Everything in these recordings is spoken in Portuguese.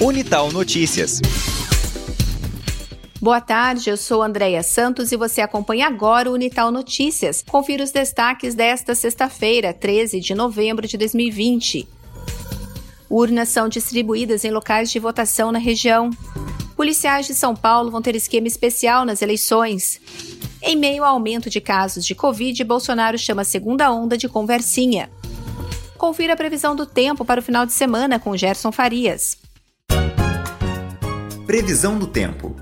Unital Notícias. Boa tarde, eu sou Andréia Santos e você acompanha agora o Unital Notícias. Confira os destaques desta sexta-feira, 13 de novembro de 2020. Urnas são distribuídas em locais de votação na região. Policiais de São Paulo vão ter esquema especial nas eleições. Em meio ao aumento de casos de Covid, Bolsonaro chama a segunda onda de conversinha. Confira a previsão do tempo para o final de semana com Gerson Farias. Previsão do tempo.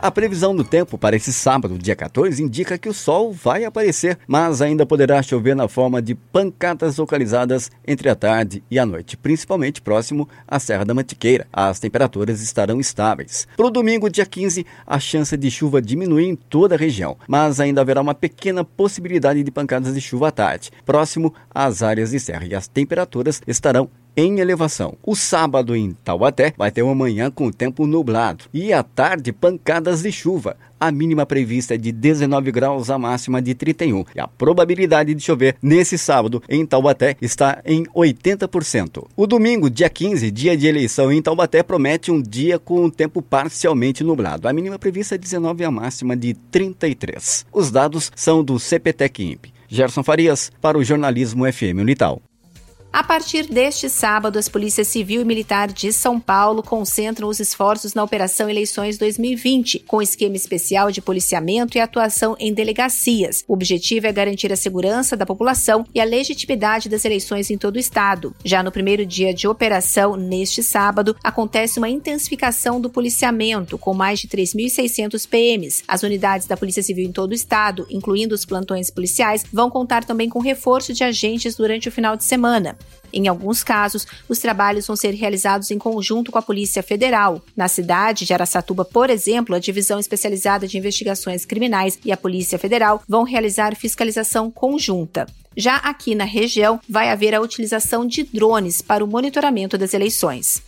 A previsão do tempo para esse sábado, dia 14, indica que o sol vai aparecer, mas ainda poderá chover na forma de pancadas localizadas entre a tarde e a noite, principalmente próximo à Serra da Mantiqueira. As temperaturas estarão estáveis. Para o domingo, dia 15, a chance de chuva diminui em toda a região, mas ainda haverá uma pequena possibilidade de pancadas de chuva à tarde, próximo às áreas de serra, e as temperaturas estarão em elevação. O sábado em Taubaté vai ter uma manhã com tempo nublado e à tarde pancadas de chuva. A mínima prevista é de 19 graus, a máxima de 31. E a probabilidade de chover nesse sábado em Taubaté está em 80%. O domingo, dia 15, dia de eleição em Taubaté, promete um dia com o tempo parcialmente nublado. A mínima prevista é 19 e a máxima de 33. Os dados são do CPTEC INPE. Gerson Farias, para o jornalismo FM Unital. A partir deste sábado, as polícias civil e militar de São Paulo concentram os esforços na Operação Eleições 2020, com esquema especial de policiamento e atuação em delegacias. O objetivo é garantir a segurança da população e a legitimidade das eleições em todo o estado. Já no primeiro dia de operação, neste sábado, acontece uma intensificação do policiamento, com mais de 3.600 PMs. As unidades da Polícia Civil em todo o estado, incluindo os plantões policiais, vão contar também com reforço de agentes durante o final de semana. Em alguns casos, os trabalhos vão ser realizados em conjunto com a Polícia Federal. Na cidade de Araçatuba, por exemplo, a Divisão Especializada de Investigações Criminais e a Polícia Federal vão realizar fiscalização conjunta. Já aqui na região, vai haver a utilização de drones para o monitoramento das eleições.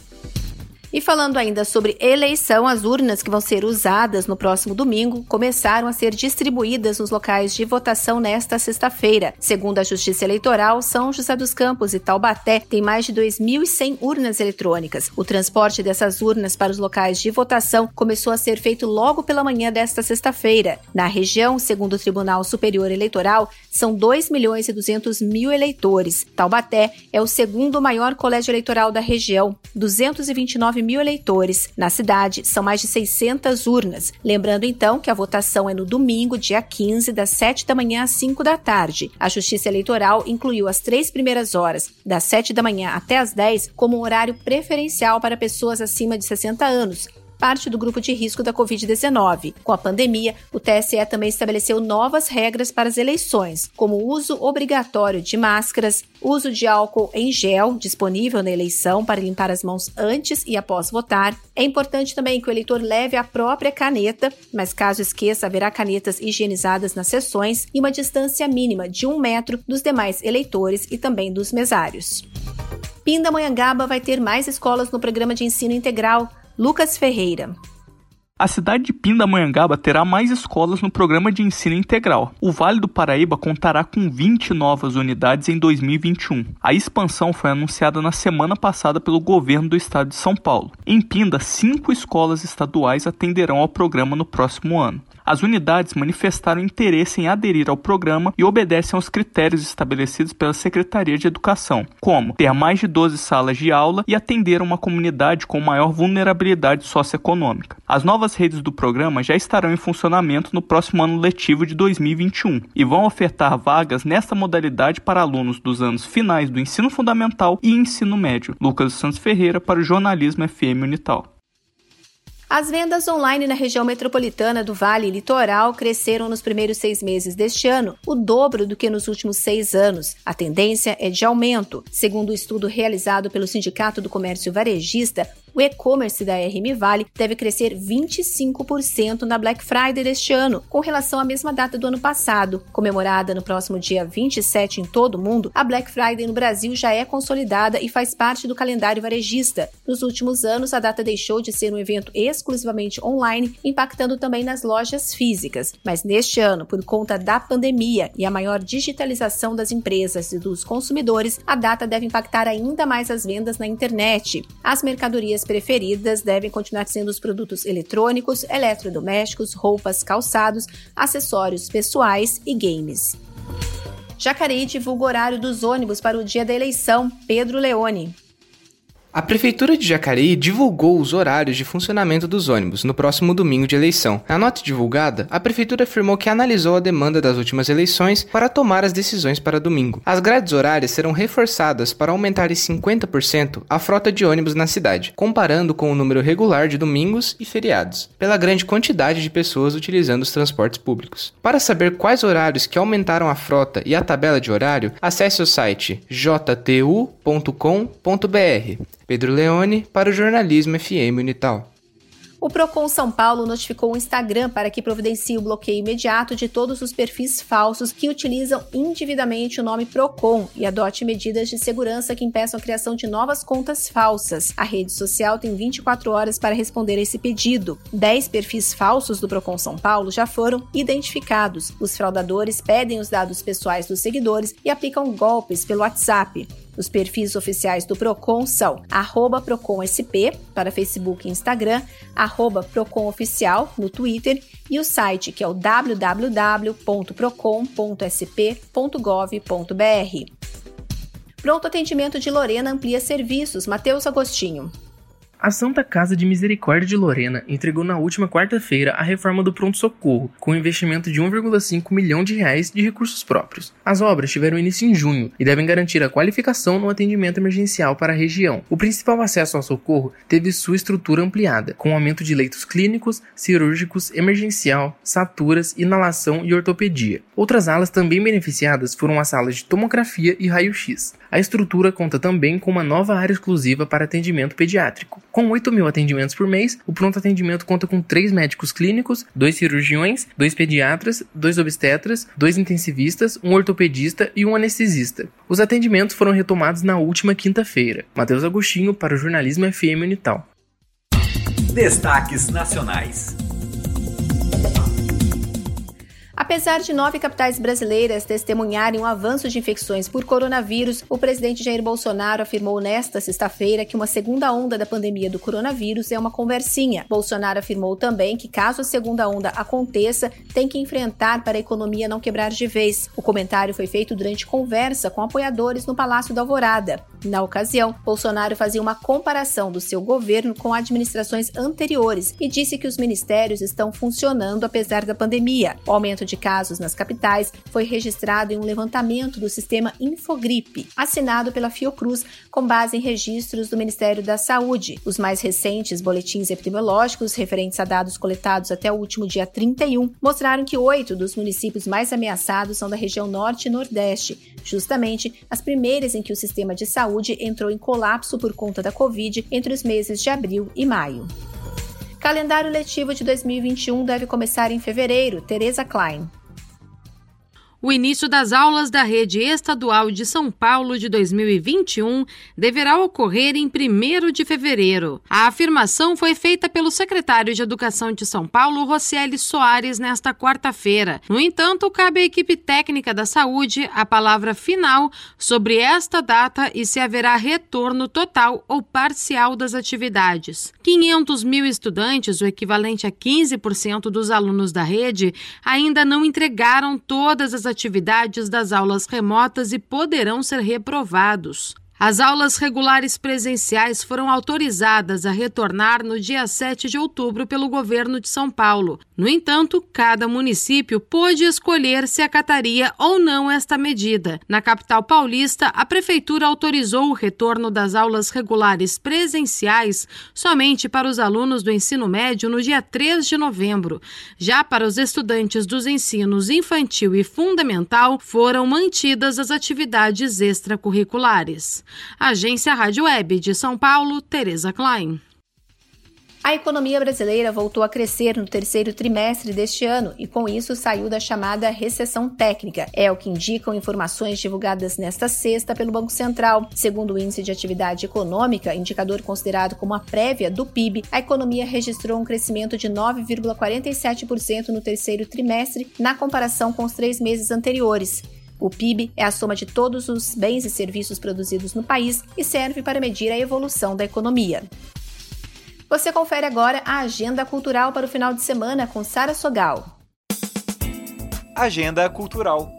E falando ainda sobre eleição, as urnas que vão ser usadas no próximo domingo começaram a ser distribuídas nos locais de votação nesta sexta-feira. Segundo a Justiça Eleitoral, São José dos Campos e Taubaté têm mais de 2.100 urnas eletrônicas. O transporte dessas urnas para os locais de votação começou a ser feito logo pela manhã desta sexta-feira. Na região, segundo o Tribunal Superior Eleitoral, são 2 milhões e 200 mil eleitores. Taubaté é o segundo maior colégio eleitoral da região, 229 9 mil eleitores. Na cidade, são mais de 600 urnas. Lembrando então que a votação é no domingo, dia 15, das 7 da manhã às 5 da tarde. A Justiça Eleitoral incluiu as três primeiras horas, das 7 da manhã até as 10, como horário preferencial para pessoas acima de 60 anos, parte do grupo de risco da Covid-19. Com a pandemia, o TSE também estabeleceu novas regras para as eleições, como o uso obrigatório de máscaras, uso de álcool em gel disponível na eleição para limpar as mãos antes e após votar. É importante também que o eleitor leve a própria caneta, mas caso esqueça, haverá canetas higienizadas nas sessões e uma distância mínima de um metro dos demais eleitores e também dos mesários. Pindamonhangaba vai ter mais escolas no programa de ensino integral. Lucas Ferreira. A cidade de Pindamonhangaba terá mais escolas no programa de ensino integral. O Vale do Paraíba contará com 20 novas unidades em 2021. A expansão foi anunciada na semana passada pelo governo do estado de São Paulo. Em Pinda, cinco escolas estaduais atenderão ao programa no próximo ano. As unidades manifestaram interesse em aderir ao programa e obedecem aos critérios estabelecidos pela Secretaria de Educação, como ter mais de 12 salas de aula e atender uma comunidade com maior vulnerabilidade socioeconômica. As novas redes do programa já estarão em funcionamento no próximo ano letivo de 2021 e vão ofertar vagas nesta modalidade para alunos dos anos finais do ensino fundamental e ensino médio. Lucas Santos Ferreira para o Jornalismo FM Unital. As vendas online na região metropolitana do Vale Litoral cresceram nos primeiros seis meses deste ano, o dobro do que nos últimos seis anos. A tendência é de aumento. Segundo o estudo realizado pelo Sindicato do Comércio Varejista, o e-commerce da RM Vale deve crescer 25% na Black Friday deste ano, com relação à mesma data do ano passado. Comemorada no próximo dia 27 em todo o mundo, a Black Friday no Brasil já é consolidada e faz parte do calendário varejista. Nos últimos anos, a data deixou de ser um evento exclusivamente online, impactando também nas lojas físicas. Mas neste ano, por conta da pandemia e a maior digitalização das empresas e dos consumidores, a data deve impactar ainda mais as vendas na internet. As mercadorias preferidas devem continuar sendo os produtos eletrônicos, eletrodomésticos, roupas, calçados, acessórios pessoais e games. Jacareí divulga o horário dos ônibus para o dia da eleição. Pedro Leone. A Prefeitura de Jacareí divulgou os horários de funcionamento dos ônibus no próximo domingo de eleição. Na nota divulgada, a Prefeitura afirmou que analisou a demanda das últimas eleições para tomar as decisões para domingo. As grades horárias serão reforçadas para aumentar em 50% a frota de ônibus na cidade, comparando com o número regular de domingos e feriados, pela grande quantidade de pessoas utilizando os transportes públicos. Para saber quais horários que aumentaram a frota e a tabela de horário, acesse o site jtu.com.br. Pedro Leone para o Jornalismo FM Unital. O Procon São Paulo notificou o Instagram para que providencie o bloqueio imediato de todos os perfis falsos que utilizam indevidamente o nome Procon e adote medidas de segurança que impeçam a criação de novas contas falsas. A rede social tem 24 horas para responder a esse pedido. 10 perfis falsos do Procon São Paulo já foram identificados. Os fraudadores pedem os dados pessoais dos seguidores e aplicam golpes pelo WhatsApp. Os perfis oficiais do Procon são ProconSP para Facebook e Instagram, arroba ProconOficial no Twitter e o site que é o www.procon.sp.gov.br. Pronto atendimento de Lorena amplia serviços. Matheus Agostinho. A Santa Casa de Misericórdia de Lorena entregou na última quarta-feira a reforma do pronto-socorro, com um investimento de 1,5 milhão de reais de recursos próprios. As obras tiveram início em junho e devem garantir a qualificação no atendimento emergencial para a região. O principal acesso ao socorro teve sua estrutura ampliada, com aumento de leitos clínicos, cirúrgicos, emergencial, saturas, inalação e ortopedia. Outras alas também beneficiadas foram as salas de tomografia e raio-x. A estrutura conta também com uma nova área exclusiva para atendimento pediátrico. Com 8 mil atendimentos por mês, o pronto atendimento conta com três médicos clínicos, dois cirurgiões, dois pediatras, dois obstetras, dois intensivistas, um ortopedista e um anestesista. Os atendimentos foram retomados na última quinta-feira. Matheus Agostinho para o Jornalismo FM Unital. Destaques nacionais. Apesar de nove capitais brasileiras testemunharem um avanço de infecções por coronavírus, o presidente Jair Bolsonaro afirmou nesta sexta-feira que uma segunda onda da pandemia do coronavírus é uma conversinha. Bolsonaro afirmou também que, caso a segunda onda aconteça, tem que enfrentar para a economia não quebrar de vez. O comentário foi feito durante conversa com apoiadores no Palácio da Alvorada. Na ocasião, Bolsonaro fazia uma comparação do seu governo com administrações anteriores e disse que os ministérios estão funcionando apesar da pandemia. O aumento de casos nas capitais foi registrado em um levantamento do sistema Infogripe, assinado pela Fiocruz, com base em registros do Ministério da Saúde. Os mais recentes boletins epidemiológicos referentes a dados coletados até o último dia 31 mostraram que oito dos municípios mais ameaçados são da região norte e nordeste, justamente as primeiras em que o sistema de saúde entrou em colapso por conta da Covid entre os meses de abril e maio. Calendário letivo de 2021 deve começar em fevereiro. Teresa Klein. O início das aulas da rede estadual de São Paulo de 2021 deverá ocorrer em 1 de fevereiro. A afirmação foi feita pelo secretário de Educação de São Paulo, Rocieli Soares, nesta quarta-feira. No entanto, cabe à equipe técnica da saúde a palavra final sobre esta data e se haverá retorno total ou parcial das atividades. 500 mil estudantes, o equivalente a 15% dos alunos da rede, ainda não entregaram todas as atividades das aulas remotas e poderão ser reprovados. As aulas regulares presenciais foram autorizadas a retornar no dia 7 de outubro pelo governo de São Paulo. No entanto, cada município pôde escolher se acataria ou não esta medida. Na capital paulista, a prefeitura autorizou o retorno das aulas regulares presenciais somente para os alunos do ensino médio no dia 3 de novembro. Já para os estudantes dos ensinos infantil e fundamental, foram mantidas as atividades extracurriculares. Agência Rádio Web de São Paulo, Tereza Klein. A economia brasileira voltou a crescer no terceiro trimestre deste ano e, com isso, saiu da chamada recessão técnica. É o que indicam informações divulgadas nesta sexta pelo Banco Central. Segundo o Índice de Atividade Econômica, indicador considerado como a prévia do PIB, a economia registrou um crescimento de 9,47% no terceiro trimestre, na comparação com os três meses anteriores. O PIB é a soma de todos os bens e serviços produzidos no país e serve para medir a evolução da economia. Você confere agora a agenda cultural para o final de semana com Sara Sogal. Agenda Cultural.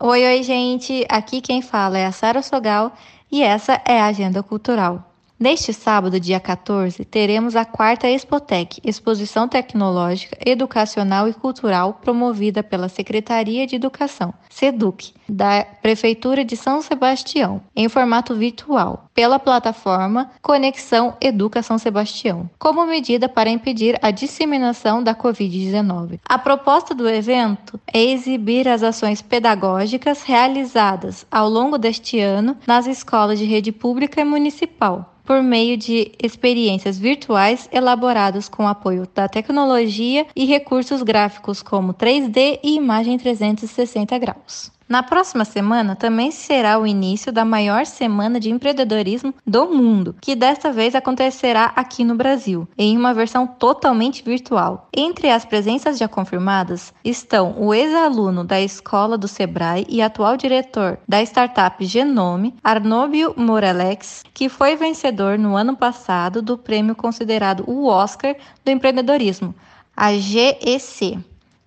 Oi, oi, gente! Aqui quem fala é a Sara Sogal e essa é a Agenda Cultural. Neste sábado, dia 14, teremos a quarta Expotec, Exposição Tecnológica, Educacional e Cultural, promovida pela Secretaria de Educação, SEDUC, da Prefeitura de São Sebastião, em formato virtual, pela plataforma Conexão Educa São Sebastião, como medida para impedir a disseminação da Covid-19. A proposta do evento é exibir as ações pedagógicas realizadas ao longo deste ano nas escolas de rede pública e municipal por meio de experiências virtuais elaboradas com apoio da tecnologia e recursos gráficos como 3D e imagem 360 graus. Na próxima semana também será o início da maior semana de empreendedorismo do mundo, que desta vez acontecerá aqui no Brasil, em uma versão totalmente virtual. Entre as presenças já confirmadas estão o ex-aluno da escola do Sebrae e atual diretor da startup Genome, Arnóbio Morelex, que foi vencedor no ano passado do prêmio considerado o Oscar do empreendedorismo, a GEC.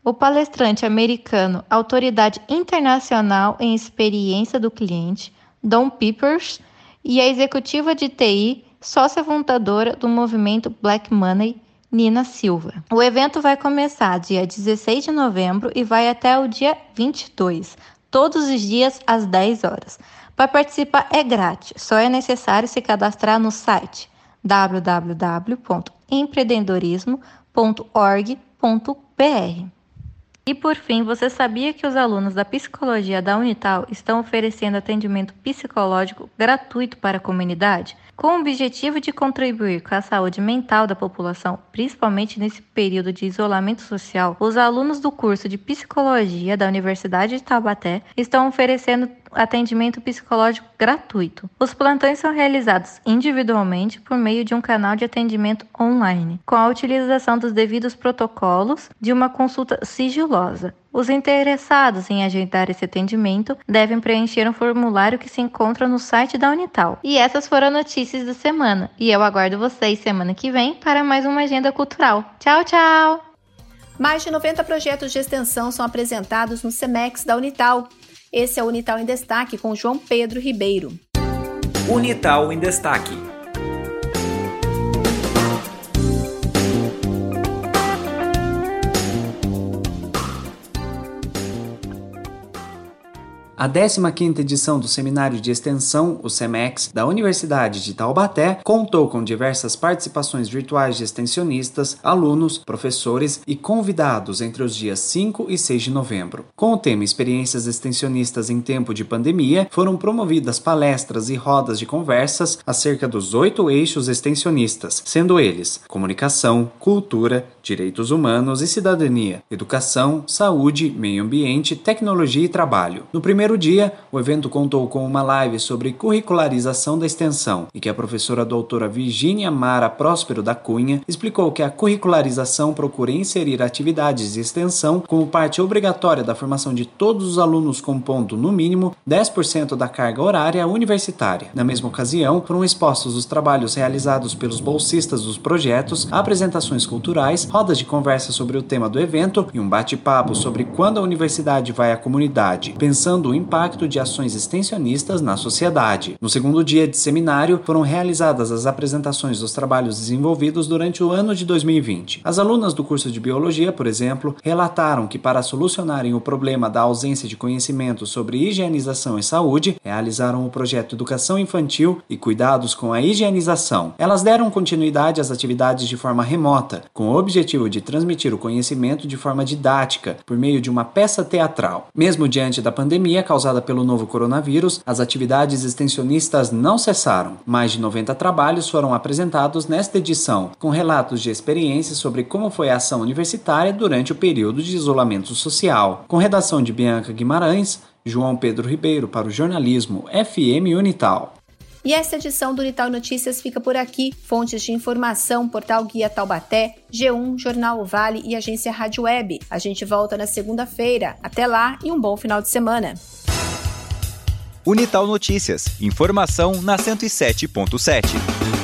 O palestrante americano Autoridade Internacional em Experiência do Cliente, Don Peepers, e a executiva de TI, sócia fundadora do movimento Black Money, Nina Silva. O evento vai começar dia 16 de novembro e vai até o dia 22, todos os dias às 10 horas. Para participar é grátis, só é necessário se cadastrar no site www.empreendedorismo.org.br. E por fim, você sabia que os alunos da psicologia da Unital estão oferecendo atendimento psicológico gratuito para a comunidade? Com o objetivo de contribuir com a saúde mental da população, principalmente nesse período de isolamento social, os alunos do curso de psicologia da Universidade de Taubaté estão oferecendo atendimento psicológico gratuito. Os plantões são realizados individualmente por meio de um canal de atendimento online, com a utilização dos devidos protocolos de uma consulta sigilosa. Os interessados em agendar esse atendimento devem preencher um formulário que se encontra no site da Unital. E essas foram as notícias da semana. E eu aguardo vocês semana que vem para mais uma agenda cultural. Tchau, tchau! Mais de 90 projetos de extensão são apresentados no SEMEX da Unital. Esse é o Unital em Destaque com João Pedro Ribeiro. Unital em Destaque. A 15ª edição do Seminário de Extensão, o SEMEX, da Universidade de Taubaté, contou com diversas participações virtuais de extensionistas, alunos, professores e convidados entre os dias 5 e 6 de novembro. Com o tema Experiências Extensionistas em Tempo de Pandemia, foram promovidas palestras e rodas de conversas acerca dos oito eixos extensionistas, sendo eles comunicação, cultura, direitos humanos e cidadania, educação, saúde, meio ambiente, tecnologia e trabalho. No primeiro primeiro dia, o evento contou com uma live sobre curricularização da extensão e que a professora doutora Virginia Mara Próspero da Cunha explicou que a curricularização procura inserir atividades de extensão como parte obrigatória da formação de todos os alunos compondo, no mínimo, 10% da carga horária universitária. Na mesma ocasião, foram expostos os trabalhos realizados pelos bolsistas dos projetos, apresentações culturais, rodas de conversa sobre o tema do evento e um bate-papo sobre quando a universidade vai à comunidade, pensando impacto de ações extensionistas na sociedade. No segundo dia de seminário, foram realizadas as apresentações dos trabalhos desenvolvidos durante o ano de 2020. As alunas do curso de Biologia, por exemplo, relataram que para solucionarem o problema da ausência de conhecimento sobre higienização e saúde, realizaram o projeto Educação Infantil e Cuidados com a Higienização. Elas deram continuidade às atividades de forma remota, com o objetivo de transmitir o conhecimento de forma didática, por meio de uma peça teatral. Mesmo diante da pandemia, causada pelo novo coronavírus, as atividades extensionistas não cessaram. Mais de 90 trabalhos foram apresentados nesta edição, com relatos de experiências sobre como foi a ação universitária durante o período de isolamento social. Com redação de Bianca Guimarães, João Pedro Ribeiro para o jornalismo FM Unital. E essa edição do Unital Notícias fica por aqui. Fontes de informação, Portal Guia Taubaté, G1, Jornal Vale e Agência Rádio Web. A gente volta na segunda-feira. Até lá e um bom final de semana. Unital Notícias. Informação na 107.7.